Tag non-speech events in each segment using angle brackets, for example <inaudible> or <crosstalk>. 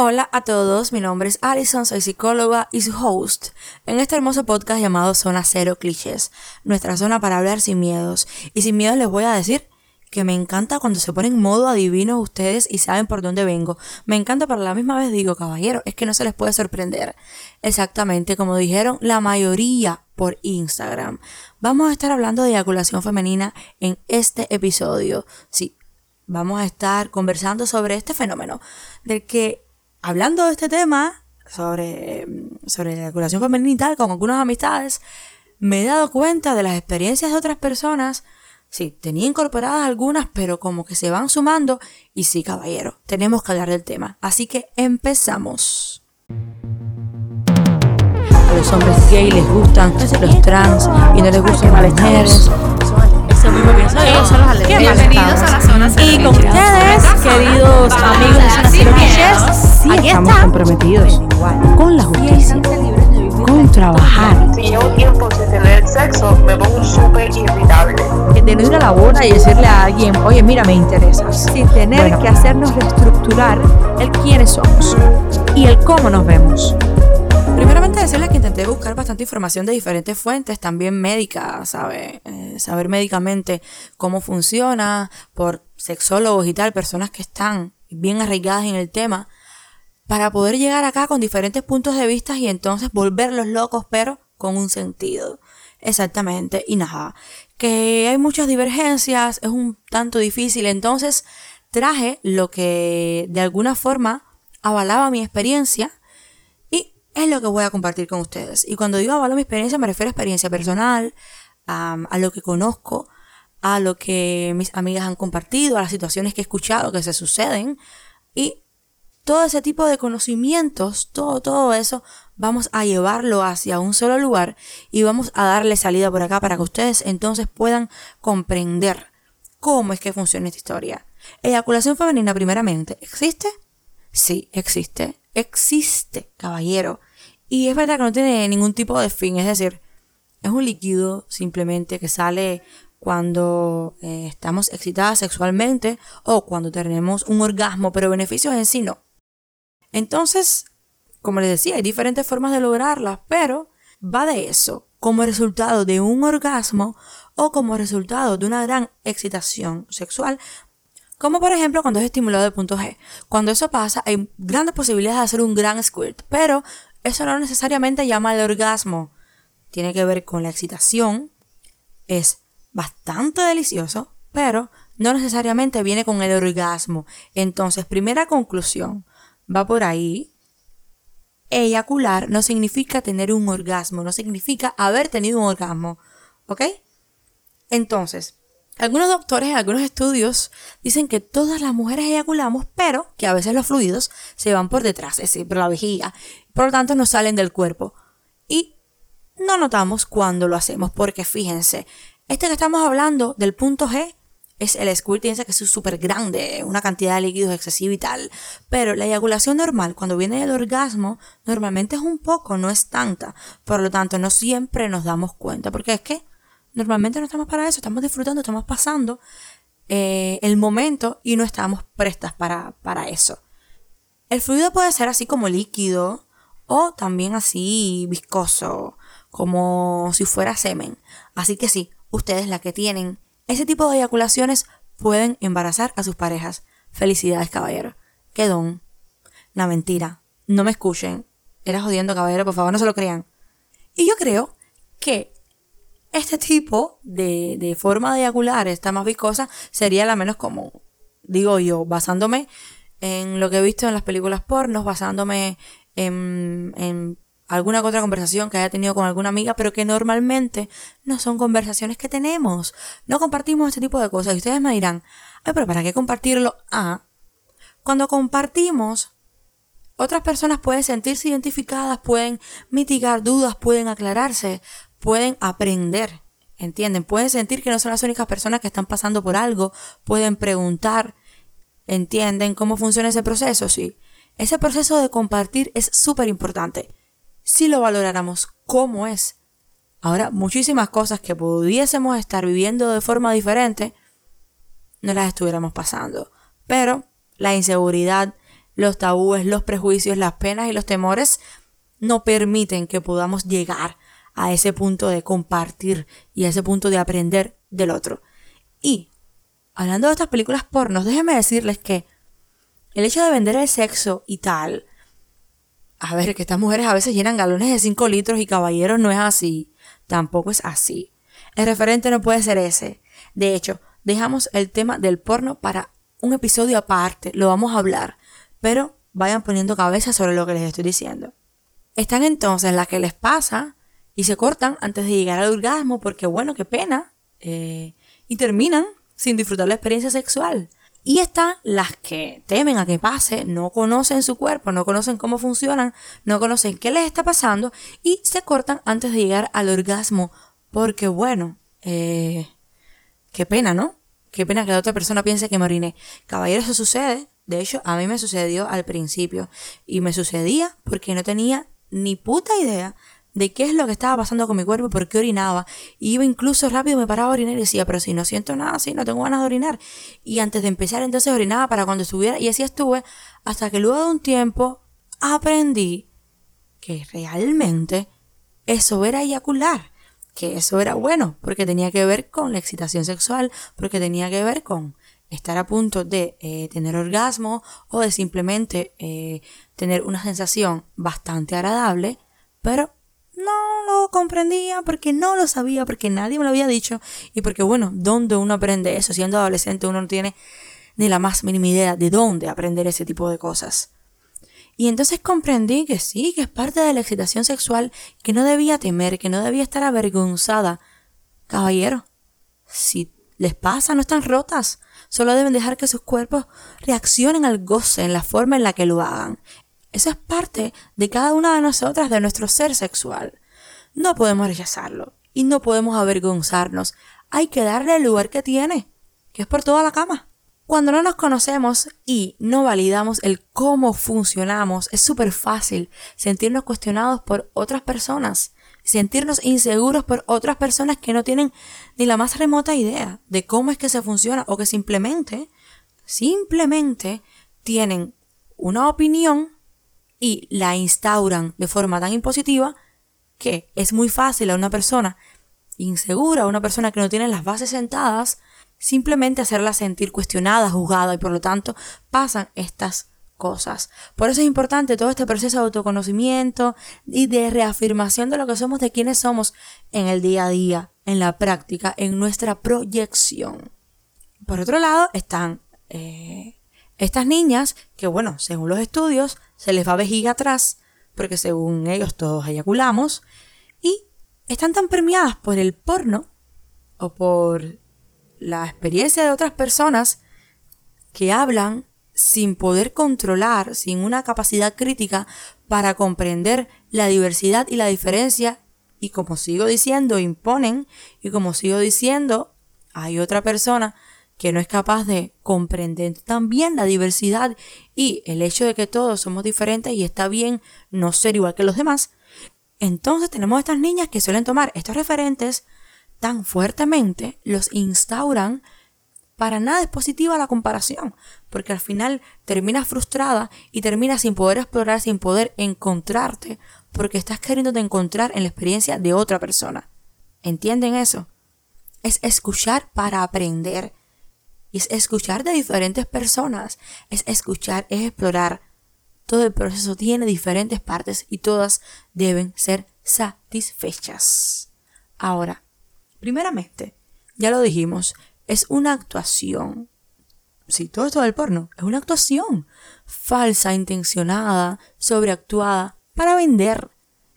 Hola a todos, mi nombre es Alison, soy psicóloga y su host en este hermoso podcast llamado Zona Cero Clichés, nuestra zona para hablar sin miedos. Y sin miedos les voy a decir que me encanta cuando se ponen modo adivino ustedes y saben por dónde vengo. Me encanta, pero a la misma vez digo, caballero, es que no se les puede sorprender. Exactamente, como dijeron la mayoría por Instagram. Vamos a estar hablando de eyaculación femenina en este episodio. Sí, vamos a estar conversando sobre este fenómeno, del que hablando de este tema, sobre, sobre la eyaculación femenina y tal, con algunas amistades, me he dado cuenta de las experiencias de otras personas. Sí, tenía incorporadas algunas, pero como que se van sumando. Y sí, caballero, tenemos que hablar del tema. Así que empezamos. A los hombres gay les gustan los trans y no les gustan las mujeres. Eso mismo pienso yo. Bienvenidos a la zona cero Y con ustedes, queridos amigos de Zona Cero Clichés, Sí aquí estamos está. comprometidos con la justicia, con trabajar. Si llevo tiempo sin tener sexo, me pongo súper irritable. De no ir a la boda y decirle a alguien, oye, mira, me interesas. Sin tener Bueno. que hacernos reestructurar el quiénes somos y el cómo nos vemos. Primeramente decirles que intenté buscar bastante información de diferentes fuentes, también médica. Eh, saber médicamente cómo funciona, por sexólogos y tal, personas que están bien arraigadas en el tema, para poder llegar acá con diferentes puntos de vista y entonces volverlos locos, pero con un sentido. Exactamente. Y nada, que hay muchas divergencias, es un tanto difícil, entonces traje lo que de alguna forma avalaba mi experiencia es lo que voy a compartir con ustedes. Y cuando digo avalo mi experiencia, me refiero a experiencia personal, am, a lo que conozco, a lo que mis amigas han compartido, a las situaciones que he escuchado que se suceden. Y todo ese tipo de conocimientos, todo, todo eso, vamos a llevarlo hacia un solo lugar y vamos a darle salida por acá para que ustedes entonces puedan comprender cómo es que funciona esta historia. Eyaculación femenina, primeramente, ¿existe? Sí, existe. Existe, caballero. Y es verdad que no tiene ningún tipo de fin, es decir, es un líquido simplemente que sale cuando eh, estamos excitadas sexualmente o cuando tenemos un orgasmo, pero beneficios en sí no. Entonces, como les decía, hay diferentes formas de lograrlas, pero va de eso, como resultado de un orgasmo o como resultado de una gran excitación sexual, como por ejemplo cuando es estimulado de punto G. Cuando eso pasa, hay grandes posibilidades de hacer un gran squirt, pero eso no necesariamente llama al orgasmo. Tiene que ver con la excitación, es bastante delicioso, pero no necesariamente viene con el orgasmo. Entonces, primera conclusión, va por ahí. Eyacular no significa tener un orgasmo, no significa haber tenido un orgasmo, ¿ok? Entonces, algunos doctores en algunos estudios dicen que todas las mujeres eyaculamos, pero que a veces los fluidos se van por detrás, es decir, por la vejiga, por lo tanto no salen del cuerpo. Y no notamos cuando lo hacemos, porque fíjense, este que estamos hablando del punto G es el squirt, piensa que es súper grande, una cantidad de líquidos excesiva y tal. Pero la eyaculación normal, cuando viene el orgasmo, normalmente es un poco, no es tanta. Por lo tanto, no siempre nos damos cuenta, porque es que normalmente no estamos para eso, estamos disfrutando, estamos pasando eh, el momento y no estamos prestas para, para eso. El fluido puede ser así como líquido o también así viscoso, como si fuera semen. Así que sí, ustedes la que tienen ese tipo de eyaculaciones pueden embarazar a sus parejas. Felicidades, caballero. Qué don. La mentira. No me escuchen. Era jodiendo, caballero, por favor, no se lo crean. Y yo creo que este tipo de, de forma de eyacular, esta más viscosa, sería la menos común. Digo yo, basándome en lo que he visto en las películas pornos, basándome en, alguna otra conversación que haya tenido con alguna amiga, pero que normalmente no son conversaciones que tenemos. No compartimos este tipo de cosas. Y ustedes me dirán, ay, pero ¿para qué compartirlo? Ah, cuando compartimos, otras personas pueden sentirse identificadas, pueden mitigar dudas, pueden aclararse, pueden aprender. ¿Entienden? Pueden sentir que no son las únicas personas que están pasando por algo, pueden preguntar, ¿entienden cómo funciona ese proceso? Sí. Ese proceso de compartir es súper importante si lo valoráramos como es. Ahora, muchísimas cosas que pudiésemos estar viviendo de forma diferente, no las estuviéramos pasando. Pero la inseguridad, los tabúes, los prejuicios, las penas y los temores no permiten que podamos llegar a ese punto de compartir y a ese punto de aprender del otro. Y hablando de estas películas pornos, déjenme decirles que el hecho de vender el sexo y tal, a ver, que estas mujeres a veces llenan galones de 5 litros y caballeros no es así, tampoco es así. El referente no puede ser ese. De hecho, dejamos el tema del porno para un episodio aparte, lo vamos a hablar, pero vayan poniendo cabeza sobre lo que les estoy diciendo. Están entonces las que les pasa y se cortan antes de llegar al orgasmo porque bueno, qué pena, eh, y terminan sin disfrutar la experiencia sexual. Y están las que temen a que pase, no conocen su cuerpo, no conocen cómo funcionan, no conocen qué les está pasando y se cortan antes de llegar al orgasmo porque bueno, eh, qué pena, ¿no? Qué pena que la otra persona piense que me oriné. Caballero, eso sucede. De hecho, a mí me sucedió al principio. Y me sucedía porque no tenía ni puta idea de qué es lo que estaba pasando con mi cuerpo por qué orinaba. Iba incluso rápido, me paraba a orinar y decía, pero si no siento nada, si no tengo ganas de orinar. Y antes de empezar, entonces orinaba para cuando estuviera. Y así estuve hasta que luego de un tiempo aprendí que realmente eso era eyacular que eso era bueno, porque tenía que ver con la excitación sexual, porque tenía que ver con estar a punto de eh, tener orgasmo o de simplemente eh, tener una sensación bastante agradable, pero no lo comprendía porque no lo sabía, porque nadie me lo había dicho y porque bueno, ¿dónde uno aprende eso? Siendo adolescente uno no tiene ni la más mínima idea de dónde aprender ese tipo de cosas. Y entonces comprendí que sí, que es parte de la excitación sexual, que no debía temer, que no debía estar avergonzada. Caballero, si les pasa, no están rotas. Solo deben dejar que sus cuerpos reaccionen al goce en la forma en la que lo hagan. Eso es parte de cada una de nosotras, de nuestro ser sexual. No podemos rechazarlo y no podemos avergonzarnos. Hay que darle el lugar que tiene, que es por toda la cama. Cuando no nos conocemos y no validamos el cómo funcionamos, es súper fácil sentirnos cuestionados por otras personas, sentirnos inseguros por otras personas que no tienen ni la más remota idea de cómo es que se funciona o que simplemente, simplemente tienen una opinión y la instauran de forma tan impositiva que es muy fácil a una persona insegura, a una persona que no tiene las bases sentadas, simplemente hacerla sentir cuestionada, juzgada y por lo tanto pasan estas cosas. Por eso es importante todo este proceso de autoconocimiento y de reafirmación de lo que somos, de quiénes somos en el día a día, en la práctica, en nuestra proyección. Por otro lado están eh, estas niñas que, bueno, según los estudios, se les va vejiga atrás, porque según ellos todos eyaculamos, y están tan permeadas por el porno o por la experiencia de otras personas que hablan sin poder controlar, sin una capacidad crítica para comprender la diversidad y la diferencia y como sigo diciendo, imponen y como sigo diciendo, hay otra persona que no es capaz de comprender también la diversidad y el hecho de que todos somos diferentes y está bien no ser igual que los demás. Entonces tenemos estas niñas que suelen tomar estos referentes tan fuertemente los instauran, para nada es positiva la comparación, porque al final terminas frustrada y terminas sin poder explorar, sin poder encontrarte, porque estás queriendo encontrar en la experiencia de otra persona. ¿Entienden eso? Es escuchar para aprender. Es escuchar de diferentes personas. Es escuchar, es explorar. Todo el proceso tiene diferentes partes y todas deben ser satisfechas. Ahora, Primeramente, ya lo dijimos, es una actuación. Sí, todo esto del porno es una actuación falsa, intencionada, sobreactuada, para vender.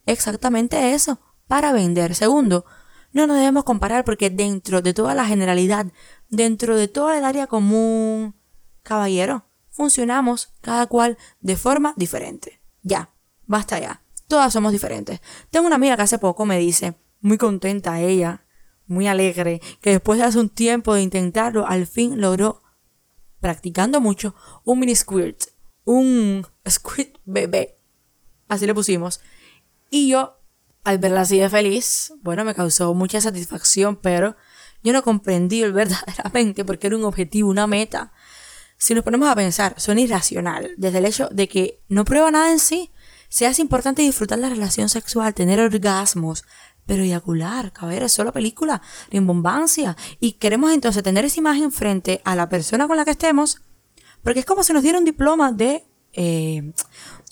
Exactamente eso, para vender. Segundo, no nos debemos comparar porque dentro de toda la generalidad, dentro de toda el área común, caballero, funcionamos cada cual de forma diferente. Ya, basta ya. Todas somos diferentes. Tengo una amiga que hace poco me dice, muy contenta ella, muy alegre, que después de hace un tiempo de intentarlo, al fin logró, practicando mucho, un mini squirt, un squirt bebé. Así le pusimos. Y yo, al verla así de feliz, bueno, me causó mucha satisfacción, pero yo no comprendí <laughs> verdaderamente porque era un objetivo, una meta. si nos ponemos a pensar, son irracional, desde el hecho de que no prueba nada en sí. Se hace importante disfrutar la relación sexual, tener orgasmos, pero eyacular, caballero, es solo película, rimbombancia. Y queremos entonces tener esa imagen frente a la persona con la que estemos, porque es como si nos diera un diploma de, eh,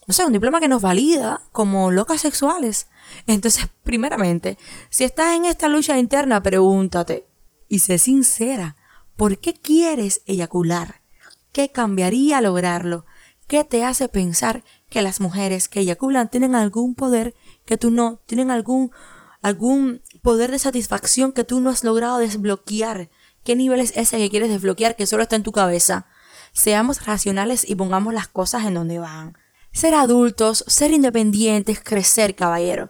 no sé, un diploma que nos valida como locas sexuales. Entonces, <laughs> primeramente, si estás en esta lucha interna, pregúntate y sé sincera, ¿por qué quieres eyacular? ¿Qué cambiaría lograrlo? ¿Qué te hace pensar que las mujeres que eyaculan tienen algún poder que tú no? ¿Tienen algún, algún poder de satisfacción que tú no has logrado desbloquear? ¿Qué nivel es ese que quieres desbloquear que solo está en tu cabeza? Seamos racionales y pongamos las cosas en donde van. Ser adultos, ser independientes, crecer, caballero.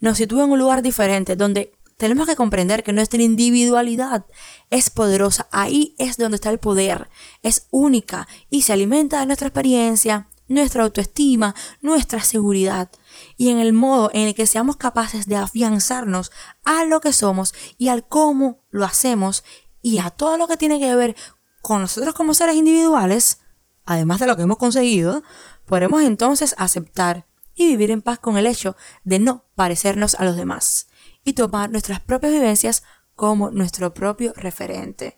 Nos sitúa en un lugar diferente donde tenemos que comprender que nuestra individualidad es poderosa. Ahí es donde está el poder. Es única y se alimenta de nuestra experiencia, nuestra autoestima, nuestra seguridad. Y en el modo en el que seamos capaces de afianzarnos a lo que somos y al cómo lo hacemos y a todo lo que tiene que ver con nosotros como seres individuales, además de lo que hemos conseguido, podremos entonces aceptar y vivir en paz con el hecho de no parecernos a los demás y tomar nuestras propias vivencias como nuestro propio referente.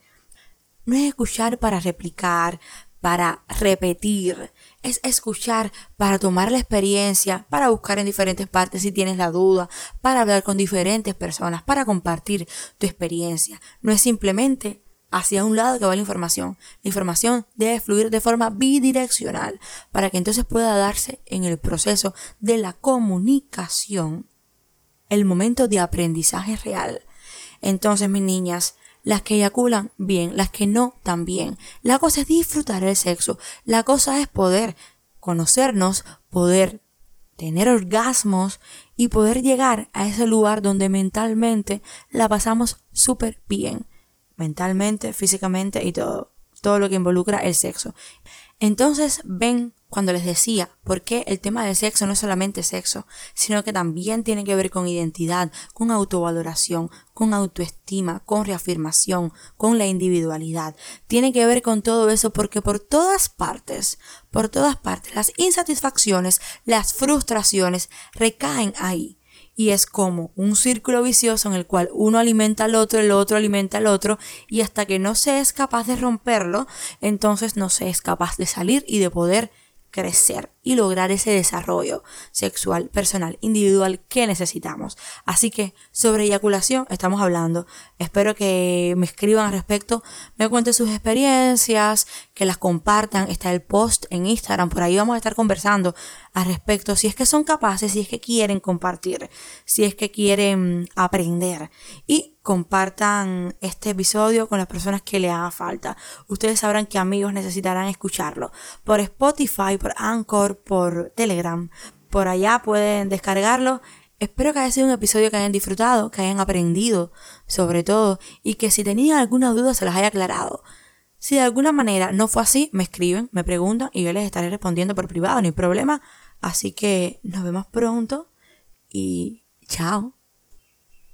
No es escuchar para replicar, para repetir, es escuchar para tomar la experiencia, para buscar en diferentes partes si tienes la duda, para hablar con diferentes personas, para compartir tu experiencia. No es simplemente hacia un lado que va la información. La información debe fluir de forma bidireccional para que entonces pueda darse en el proceso de la comunicación el momento de aprendizaje real. Entonces, mis niñas, las que eyaculan bien, las que no también. La cosa es disfrutar el sexo. La cosa es poder conocernos, poder tener orgasmos y poder llegar a ese lugar donde mentalmente la pasamos súper bien. Mentalmente, físicamente y todo. Todo lo que involucra el sexo. Entonces ven cuando les decía por qué el tema del sexo no es solamente sexo, sino que también tiene que ver con identidad, con autovaloración, con autoestima, con reafirmación, con la individualidad. Tiene que ver con todo eso porque por todas partes, por todas partes, las insatisfacciones, las frustraciones recaen ahí. Y es como un círculo vicioso en el cual uno alimenta al otro, el otro alimenta al otro, y hasta que no se es capaz de romperlo, entonces no se es capaz de salir y de poder crecer y lograr ese desarrollo sexual, personal, individual que necesitamos. Así que sobre eyaculación estamos hablando. Espero que me escriban al respecto, me cuenten sus experiencias, que las compartan. Está el post en Instagram, por ahí vamos a estar conversando al respecto. Si es que son capaces, si es que quieren compartir, si es que quieren aprender. Y compartan este episodio con las personas que le haga falta. Ustedes sabrán que amigos necesitarán escucharlo por Spotify, por Por Telegram. Por allá pueden descargarlo. Espero que haya sido un episodio que hayan disfrutado, que hayan aprendido sobre todo y que si tenían alguna duda se las haya aclarado. Si de alguna manera no fue así, me escriben, me preguntan y yo les estaré respondiendo por privado, no hay problema. Así que nos vemos pronto y chao.